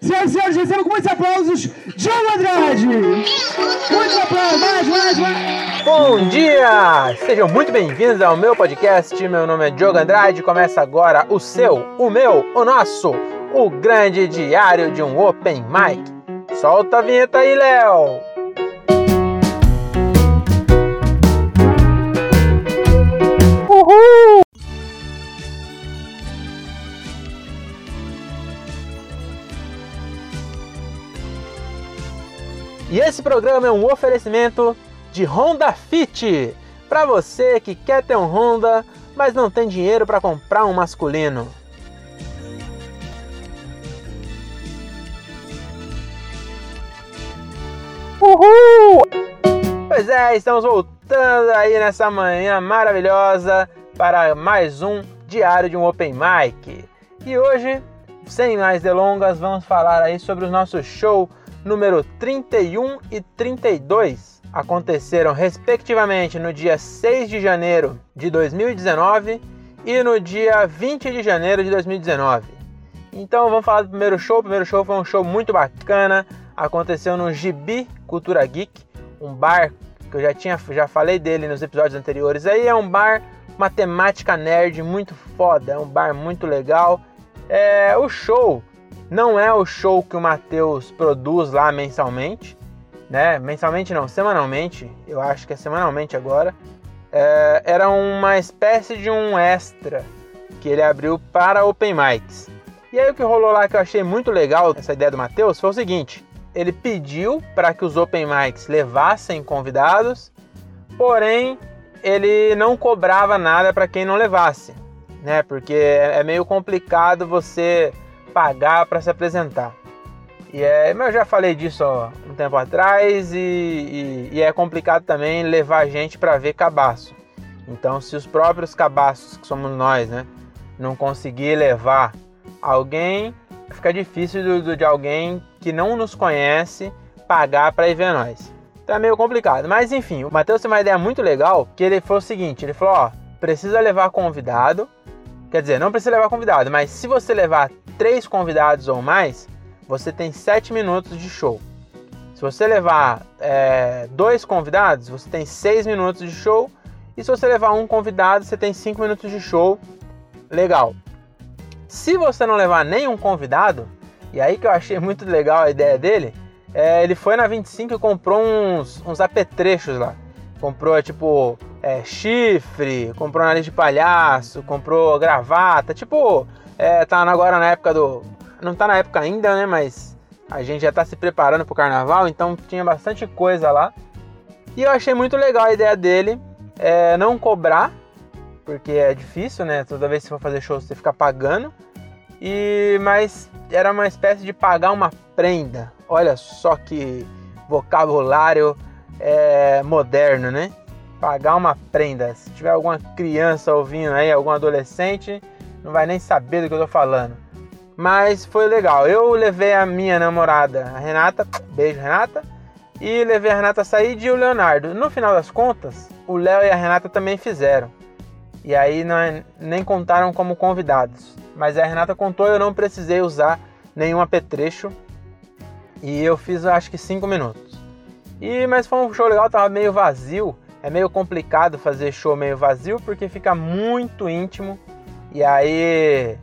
Senhoras e senhores, recebam com muitos aplausos, Diogo Andrade! Muitos aplausos, mais, mais, mais! Bom dia! Sejam muito bem-vindos ao meu podcast. Meu nome é Diogo Andrade. Começa agora o seu, o meu, o nosso, o grande diário de um Open Mic. Solta a vinheta aí, Léo! E esse programa é um oferecimento de Honda Fit para você que quer ter um Honda, mas não tem dinheiro para comprar um masculino. Uhul! Pois é, estamos voltando aí nessa manhã maravilhosa para mais um diário de um Open Mic. E hoje, sem mais delongas, vamos falar aí sobre o nosso show número 31 e 32 aconteceram respectivamente no dia 6 de janeiro de 2019 e no dia 20 de janeiro de 2019. Então vamos falar do primeiro show. O primeiro show foi um show muito bacana, aconteceu no Gibi Cultura Geek, um bar que eu já tinha já falei dele nos episódios anteriores. Aí é um bar matemática nerd muito foda, é um bar muito legal. É, o show não é o show que o Matheus produz lá mensalmente, né? Mensalmente não, semanalmente. Eu acho que é semanalmente agora. É, era uma espécie de um extra que ele abriu para Open Mics. E aí o que rolou lá que eu achei muito legal essa ideia do Matheus foi o seguinte: ele pediu para que os Open Mics levassem convidados, porém ele não cobrava nada para quem não levasse, né? Porque é meio complicado você pagar para se apresentar. E é, eu já falei disso ó, um tempo atrás e, e, e é complicado também levar gente para ver cabaço. Então, se os próprios cabaços, que somos nós, né, não conseguir levar alguém, fica difícil do, do, de alguém que não nos conhece pagar para ir ver nós. Então é meio complicado. Mas enfim, o Matheus tem uma ideia muito legal, que ele foi o seguinte, ele falou, ó, precisa levar convidado, quer dizer, não precisa levar convidado, mas se você levar três convidados ou mais, você tem sete minutos de show. Se você levar é, dois convidados, você tem seis minutos de show. E se você levar um convidado, você tem cinco minutos de show. Legal. Se você não levar nenhum convidado, e aí que eu achei muito legal a ideia dele, é, ele foi na 25 e comprou uns, uns apetrechos lá. Comprou tipo é, chifre, comprou nariz de palhaço, comprou gravata, tipo é, tá agora na época do. Não tá na época ainda, né? Mas a gente já tá se preparando pro carnaval, então tinha bastante coisa lá. E eu achei muito legal a ideia dele é, não cobrar, porque é difícil, né? Toda vez que você for fazer show você fica pagando. E mas era uma espécie de pagar uma prenda. Olha só que vocabulário é, moderno, né? Pagar uma prenda. Se tiver alguma criança ouvindo aí, algum adolescente, não vai nem saber do que eu tô falando. Mas foi legal. Eu levei a minha namorada, a Renata, beijo Renata, e levei a Renata a sair e o Leonardo. No final das contas, o Léo e a Renata também fizeram. E aí não, é, nem contaram como convidados. Mas a Renata contou eu não precisei usar nenhum apetrecho. E eu fiz acho que 5 minutos. E mas foi um show legal, tava meio vazio. É meio complicado fazer show meio vazio porque fica muito íntimo e aí,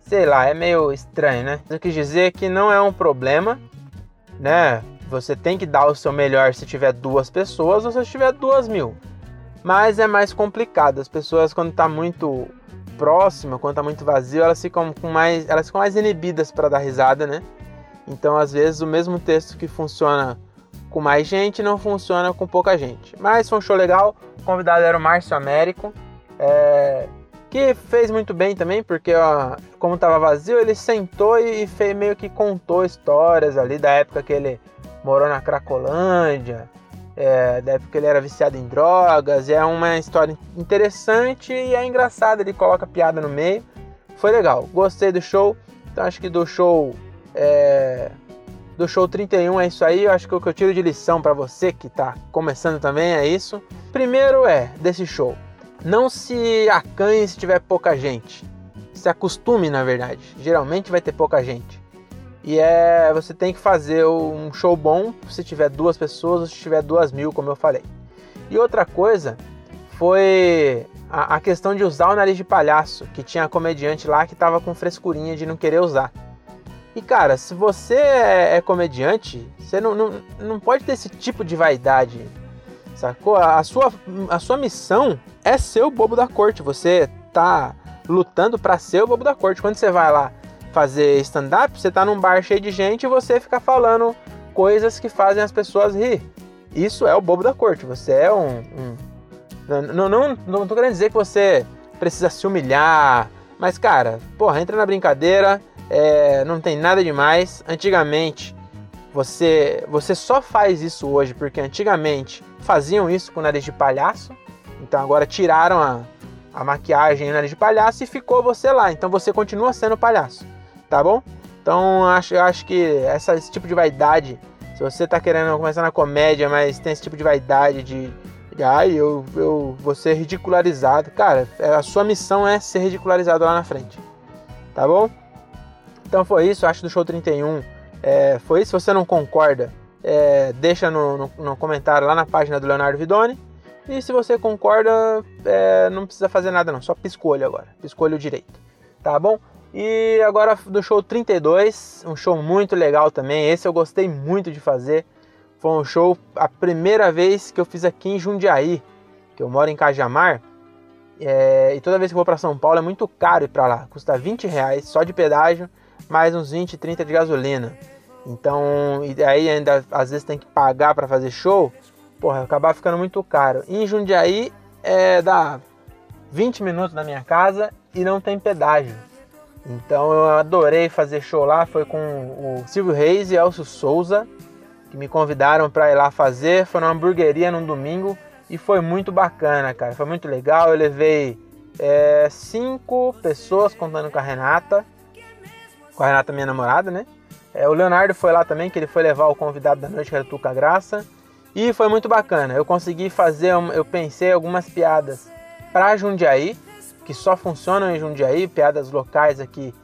sei lá, é meio estranho, né? Eu quis dizer que não é um problema, né? Você tem que dar o seu melhor se tiver duas pessoas ou se tiver duas mil. Mas é mais complicado. As pessoas, quando tá muito próxima, quando tá muito vazio, elas ficam com mais, elas ficam mais inibidas para dar risada, né? Então, às vezes, o mesmo texto que funciona com mais gente não funciona com pouca gente. Mas foi um show legal. O convidado era o Márcio Américo. É, que fez muito bem também, porque ó, como estava vazio, ele sentou e fez, meio que contou histórias ali da época que ele morou na Cracolândia, é, da época que ele era viciado em drogas, é uma história interessante e é engraçada, ele coloca piada no meio. Foi legal, gostei do show, então acho que do show é, do show 31 é isso aí, eu acho que o que eu tiro de lição para você que está começando também é isso. Primeiro é desse show não se acanhe se tiver pouca gente. Se acostume, na verdade. Geralmente vai ter pouca gente. E é, você tem que fazer um show bom se tiver duas pessoas ou se tiver duas mil, como eu falei. E outra coisa foi a, a questão de usar o nariz de palhaço, que tinha comediante lá que tava com frescurinha de não querer usar. E cara, se você é, é comediante, você não, não, não pode ter esse tipo de vaidade, sacou? A sua, a sua missão é ser o bobo da corte. Você tá lutando para ser o bobo da corte. Quando você vai lá fazer stand-up, você tá num bar cheio de gente e você fica falando coisas que fazem as pessoas rir. Isso é o bobo da corte. Você é um. um... Não, não, não tô querendo dizer que você precisa se humilhar, mas cara, porra, entra na brincadeira, é, não tem nada demais. Antigamente, você, você só faz isso hoje porque antigamente faziam isso com nariz de palhaço, então agora tiraram a, a maquiagem e o nariz de palhaço e ficou você lá, então você continua sendo palhaço tá bom? Então acho, acho que essa, esse tipo de vaidade, se você tá querendo começar na comédia, mas tem esse tipo de vaidade de, de ai, eu, eu vou ser ridicularizado, cara, é, a sua missão é ser ridicularizado lá na frente, tá bom? Então foi isso, acho do show 31 é, foi isso. Se você não concorda, é, deixa no, no, no, comentário lá na página do Leonardo Vidoni. E se você concorda, é, não precisa fazer nada não, só piscolho agora, piscolho direito, tá bom? E agora do show 32, um show muito legal também. Esse eu gostei muito de fazer. Foi um show a primeira vez que eu fiz aqui em Jundiaí, que eu moro em Cajamar. É, e toda vez que vou para São Paulo é muito caro ir para lá. Custa 20 reais só de pedágio, mais uns 20, 30 de gasolina. Então, e aí ainda às vezes tem que pagar para fazer show. Porra, acabar ficando muito caro. E em Jundiaí é, dá 20 minutos da minha casa e não tem pedágio. Então eu adorei fazer show lá, foi com o Silvio Reis e Elcio Souza, que me convidaram para ir lá fazer. Foi numa hamburgueria num domingo e foi muito bacana, cara. Foi muito legal. Eu levei é, cinco pessoas contando com a Renata, com a Renata, minha namorada, né? É, o Leonardo foi lá também, que ele foi levar o convidado da noite, que era o Tuca Graça. E foi muito bacana. Eu consegui fazer, eu pensei algumas piadas para Jundiaí, que só funcionam em Jundiaí, piadas locais aqui.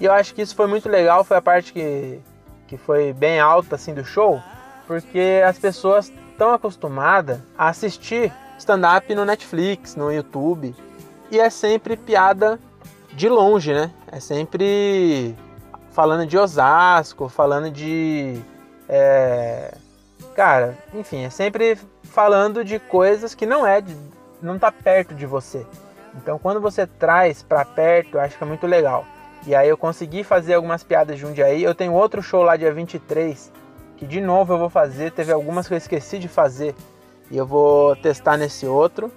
E eu acho que isso foi muito legal, foi a parte que, que foi bem alta assim do show, porque as pessoas estão acostumadas a assistir stand-up no Netflix, no YouTube, e é sempre piada de longe, né? É sempre falando de Osasco, falando de. É... Cara, enfim, é sempre falando de coisas que não é, de... não tá perto de você. Então, quando você traz para perto, eu acho que é muito legal. E aí eu consegui fazer algumas piadas de um dia aí. Eu tenho outro show lá dia 23, que de novo eu vou fazer. Teve algumas que eu esqueci de fazer e eu vou testar nesse outro.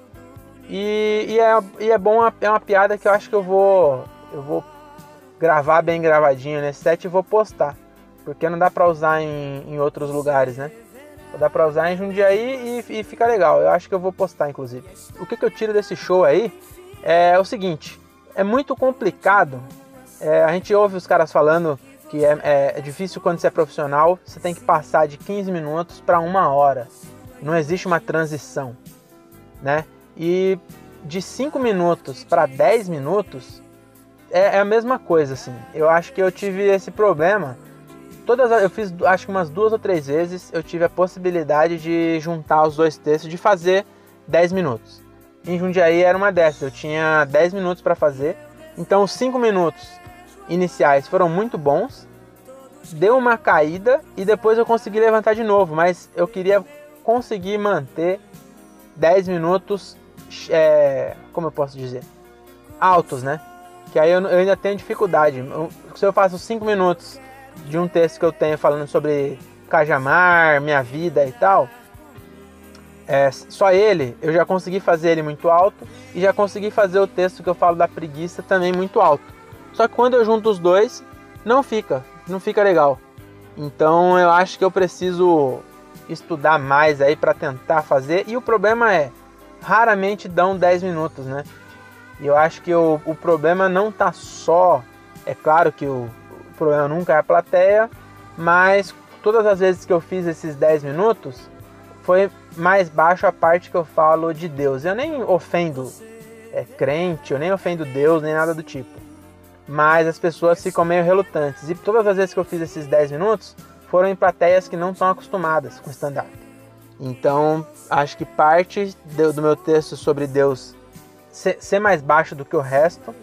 E, e, é, e é bom, é uma piada que eu acho que eu vou eu vou gravar bem gravadinho nesse set e vou postar. Porque não dá pra usar em, em outros lugares, né? Dá pra usar em Jundiaí e, e fica legal. Eu acho que eu vou postar, inclusive. O que, que eu tiro desse show aí é o seguinte: é muito complicado. É, a gente ouve os caras falando que é, é, é, difícil quando você é profissional, você tem que passar de 15 minutos para uma hora. Não existe uma transição, né? E de 5 minutos para 10 minutos é, é, a mesma coisa, assim. Eu acho que eu tive esse problema. Todas eu fiz acho que umas duas ou três vezes eu tive a possibilidade de juntar os dois textos, de fazer 10 minutos. Em Jundiaí era uma dessas, eu tinha 10 minutos para fazer. Então os 5 minutos iniciais foram muito bons. Deu uma caída e depois eu consegui levantar de novo, mas eu queria conseguir manter 10 minutos, é, como eu posso dizer, altos, né? Que aí eu, eu ainda tenho dificuldade. Eu, se eu faço 5 minutos de um texto que eu tenho falando sobre Cajamar, minha vida e tal, é, só ele, eu já consegui fazer ele muito alto e já consegui fazer o texto que eu falo da preguiça também muito alto. Só que quando eu junto os dois, não fica, não fica legal. Então eu acho que eu preciso estudar mais aí para tentar fazer. E o problema é, raramente dão 10 minutos, né? E eu acho que o, o problema não tá só, é claro que o, o problema nunca é a plateia, mas todas as vezes que eu fiz esses 10 minutos, foi mais baixo a parte que eu falo de Deus. Eu nem ofendo é, crente, eu nem ofendo Deus, nem nada do tipo. mas as pessoas ficam meio relutantes. E todas as vezes que eu fiz esses 10 minutos foram em plateias que não estão acostumadas com stand-up. Então, acho que parte do meu texto sobre Deus ser mais baixo do que o resto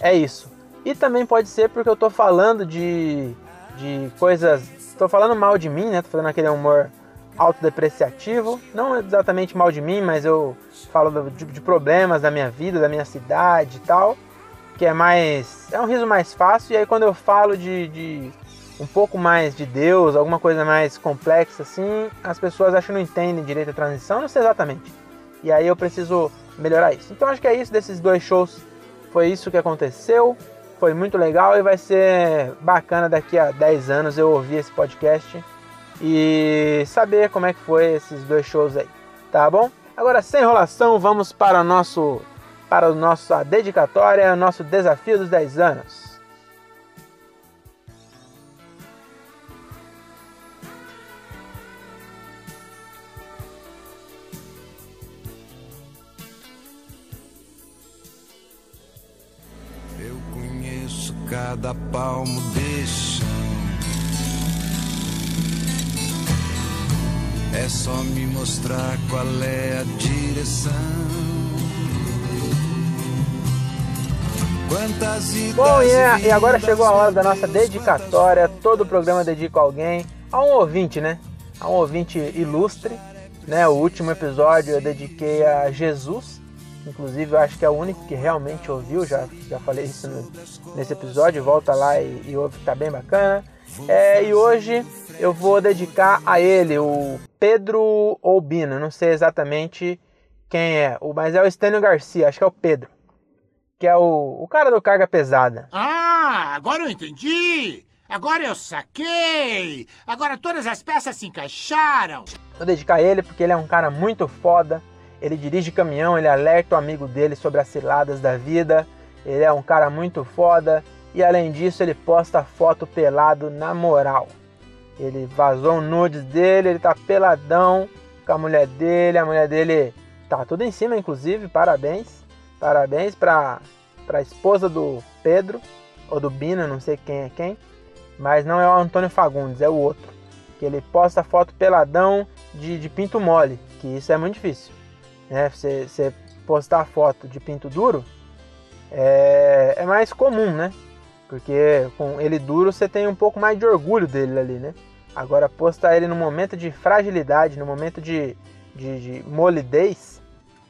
é isso. E também pode ser porque eu estou falando de, de coisas. Estou falando mal de mim, né? Tô falando aquele humor autodepreciativo. Não exatamente mal de mim, mas eu falo de, de problemas da minha vida, da minha cidade e tal que é mais. É um riso mais fácil. E aí quando eu falo de, de um pouco mais de Deus, alguma coisa mais complexa assim, as pessoas acham que não entendem direito a transição, não sei exatamente. E aí eu preciso melhorar isso. Então acho que é isso desses dois shows. Foi isso que aconteceu. Foi muito legal e vai ser bacana daqui a 10 anos eu ouvir esse podcast e saber como é que foi esses dois shows aí, tá bom? Agora sem enrolação, vamos para o nosso para a nossa dedicatória, nosso desafio dos 10 anos. Cada palmo desse chão. É só me mostrar qual é a direção. Bom, e, e agora chegou a hora da nossa dedicatória. Todo programa dedico a alguém, a um ouvinte, né? A um ouvinte ilustre. Né? O último episódio eu dediquei a Jesus. Inclusive, eu acho que é o único que realmente ouviu. Já, já falei isso no, nesse episódio. Volta lá e, e ouve que tá bem bacana. É, e hoje eu vou dedicar a ele, o Pedro Albino. Não sei exatamente quem é, mas é o Estênio Garcia, acho que é o Pedro que é o, o cara do carga pesada. Ah, agora eu entendi! Agora eu saquei! Agora todas as peças se encaixaram! Vou dedicar ele porque ele é um cara muito foda. Ele dirige caminhão, ele alerta o amigo dele sobre as ciladas da vida. Ele é um cara muito foda. E além disso, ele posta foto pelado na moral. Ele vazou um nudes dele, ele tá peladão com a mulher dele. A mulher dele tá tudo em cima, inclusive, parabéns. Parabéns para a esposa do Pedro, ou do Bina, não sei quem é quem, mas não é o Antônio Fagundes, é o outro. Que ele posta foto peladão de, de pinto mole, que isso é muito difícil. Né? Você, você postar foto de pinto duro é, é mais comum, né? Porque com ele duro você tem um pouco mais de orgulho dele ali, né? Agora postar ele no momento de fragilidade, no momento de, de, de molidez,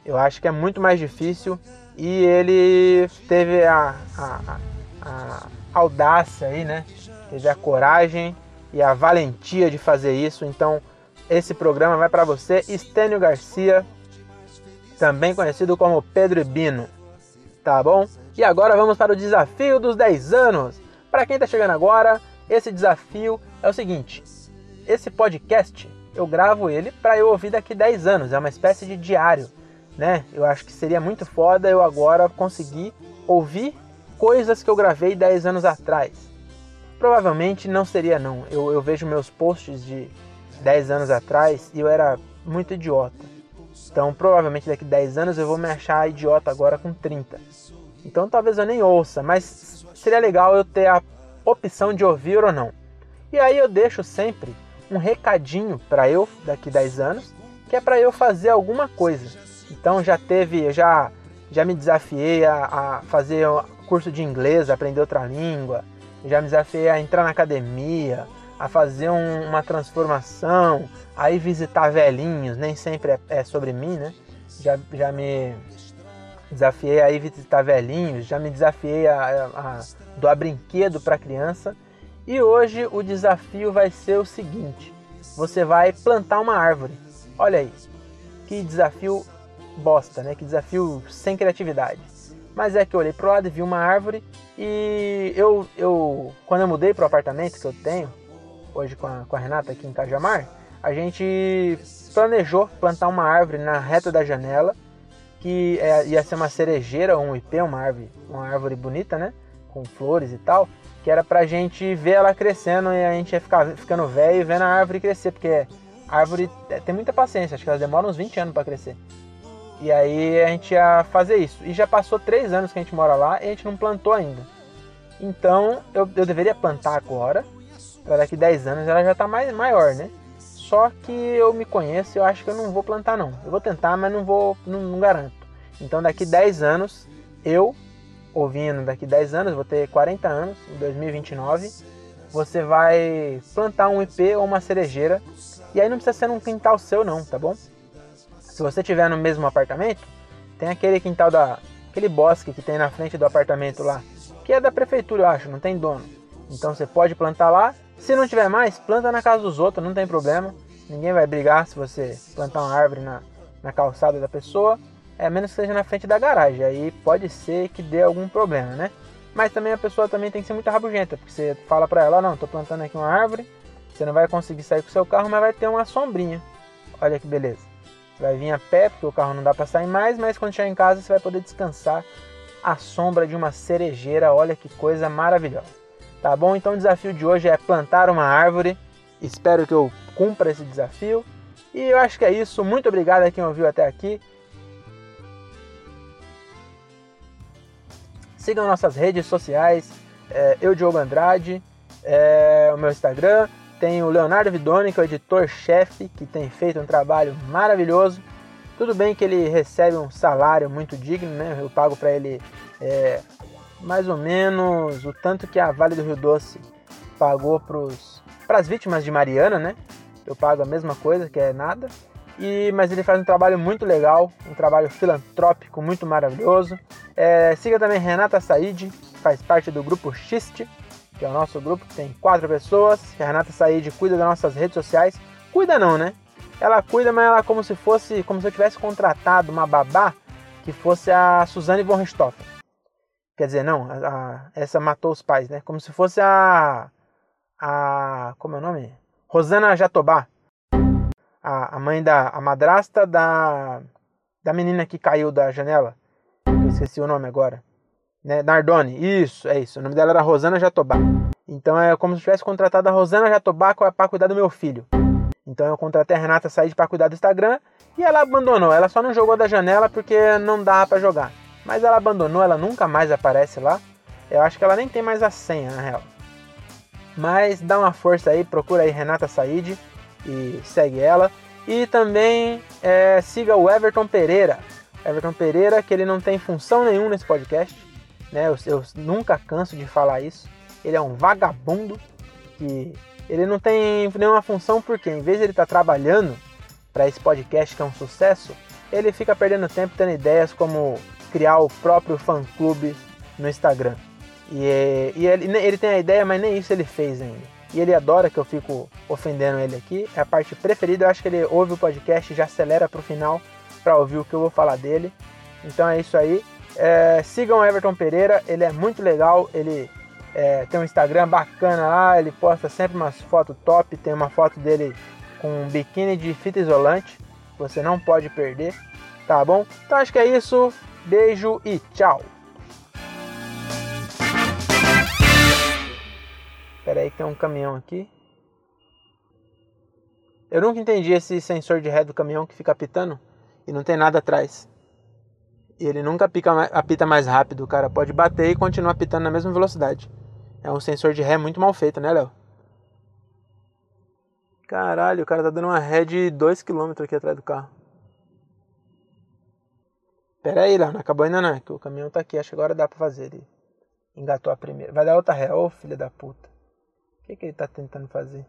eu acho que é muito mais difícil e ele teve a, a, a, audácia aí, né? Teve a coragem e a valentia de fazer isso. Então, esse programa vai para você, Estênio Garcia, também conhecido como Pedro Bino. Tá bom? E agora vamos para o desafio dos 10 anos. Para quem está chegando agora, esse desafio é o seguinte: esse podcast eu gravo ele para eu ouvir daqui 10 anos, é uma espécie de diário né? Eu acho que seria muito foda eu agora conseguir ouvir coisas que eu gravei 10 anos atrás. Provavelmente não seria não. Eu, eu vejo meus posts de 10 anos atrás e eu era muito idiota. Então provavelmente daqui 10 anos eu vou me achar idiota agora com 30. Então talvez eu nem ouça, mas seria legal eu ter a opção de ouvir ou não. E aí eu deixo sempre um recadinho para eu daqui 10 anos, que é para eu fazer alguma coisa. Então já teve, já já me desafiei a, a fazer curso de inglês, aprender outra língua, já me desafiei a entrar na academia, a fazer um, uma transformação, a ir visitar velhinhos, nem sempre é, é, sobre mim, né? Já, já me desafiei a ir visitar velhinhos, já me desafiei a, a, a doar brinquedo para criança. E hoje o desafio vai ser o seguinte: você vai plantar uma árvore. Olha aí, que desafio bosta, né? Que desafio sem criatividade. Mas é que eu olhei pro lado e vi uma árvore e eu, eu quando eu mudei pro apartamento que eu tenho, hoje com a, com a Renata aqui em Cajamar, a gente planejou plantar uma árvore na reta da janela, que é, ia ser uma cerejeira ou um ipê, uma árvore, uma árvore bonita, né? Com flores e tal, que era pra gente ver ela crescendo e a gente ia ficar ficando velho e vendo a árvore crescer, porque a árvore é, tem muita paciência, acho que elas demoram uns 20 anos para crescer. E aí a gente ia fazer isso. E já passou três anos que a gente mora lá e a gente não plantou ainda. Então eu, eu deveria plantar agora, para daqui 10 anos ela já tá mais maior, né? Só que eu me conheço eu acho que eu não vou plantar não. Eu vou tentar, mas não vou, não, não garanto. Então daqui 10 anos, eu, ouvindo daqui 10 anos, vou ter 40 anos, em 2029, você vai plantar um IP ou uma cerejeira. E aí não precisa ser num quintal seu não, tá bom? Se você tiver no mesmo apartamento, tem aquele quintal da aquele bosque que tem na frente do apartamento lá, que é da prefeitura, eu acho, não tem dono. Então você pode plantar lá. Se não tiver mais, planta na casa dos outros, não tem problema. Ninguém vai brigar se você plantar uma árvore na, na calçada da pessoa. É menos que seja na frente da garagem. Aí pode ser que dê algum problema, né? Mas também a pessoa também tem que ser muito rabugenta, porque você fala para ela, não, tô plantando aqui uma árvore, você não vai conseguir sair com o seu carro, mas vai ter uma sombrinha. Olha que beleza. Você vai vir a pé, porque o carro não dá para sair mais, mas quando chegar em casa você vai poder descansar à sombra de uma cerejeira. Olha que coisa maravilhosa. Tá bom? Então o desafio de hoje é plantar uma árvore. Espero que eu cumpra esse desafio. E eu acho que é isso. Muito obrigado a quem ouviu até aqui. Sigam nossas redes sociais. É, eu, Diogo Andrade, é, o meu Instagram. Tem o Leonardo Vidoni, que é o editor-chefe, que tem feito um trabalho maravilhoso. Tudo bem que ele recebe um salário muito digno, né? Eu pago para ele é, mais ou menos o tanto que a Vale do Rio Doce pagou para as vítimas de Mariana, né? Eu pago a mesma coisa, que é nada. E, mas ele faz um trabalho muito legal, um trabalho filantrópico muito maravilhoso. É, siga também Renata Said, faz parte do grupo Xiste, que é o nosso grupo que tem quatro pessoas. A Renata Said cuida das nossas redes sociais. Cuida não, né? Ela cuida, mas ela como se fosse, como se eu tivesse contratado uma babá que fosse a Suzane von Richthofen. Quer dizer, não, a, a, essa matou os pais, né? Como se fosse a a como é o nome? Rosana Jatobá, a, a mãe da a madrasta da da menina que caiu da janela. Eu esqueci o nome agora né? Nardoni, isso, é isso. O nome dela era Rosana Jatobá. Então é como se tivesse contratado a Rosana Jatobá para cuidar do meu filho. Então eu contratei a Renata Said para cuidar do Instagram e ela abandonou. Ela só não jogou da janela porque não dá para jogar. Mas ela abandonou, ela nunca mais aparece lá. Eu acho que ela nem tem mais a senha, na real. Mas dá uma força aí, procura aí Renata Said e segue ela. E também é, siga o Everton Pereira. Everton Pereira, que ele não tem função nenhuma nesse podcast né? Eu, eu nunca canso de falar isso. Ele é um vagabundo que ele não tem nenhuma função porque em vez de ele estar tá trabalhando para esse podcast que é um sucesso, ele fica perdendo tempo tendo ideias como criar o próprio fã-clube no Instagram. E, e ele, ele tem a ideia, mas nem isso ele fez ainda. E ele adora que eu fico ofendendo ele aqui. É a parte preferida. Eu acho que ele ouve o podcast e já acelera para o final para ouvir o que eu vou falar dele. Então é isso aí. É, sigam Everton Pereira, ele é muito legal, ele é, tem um Instagram bacana lá, ele posta sempre umas fotos top, tem uma foto dele com um biquíni de fita isolante, você não pode perder, tá bom? Então acho que é isso, beijo e tchau! Espera aí que tem um caminhão aqui. Eu nunca entendi esse sensor de ré do caminhão que fica apitando e não tem nada atrás. E ele nunca pica, apita mais rápido, o cara pode bater e continuar apitando na mesma velocidade. É um sensor de ré muito mal feito, né, Léo? Caralho, o cara tá dando uma ré de 2km aqui atrás do carro. Pera aí, Léo, não acabou ainda não, que o caminhão tá aqui, acho que agora dá pra fazer. Ele engatou a primeira. Vai dar outra ré, ô filho da puta. O que, que ele tá tentando fazer?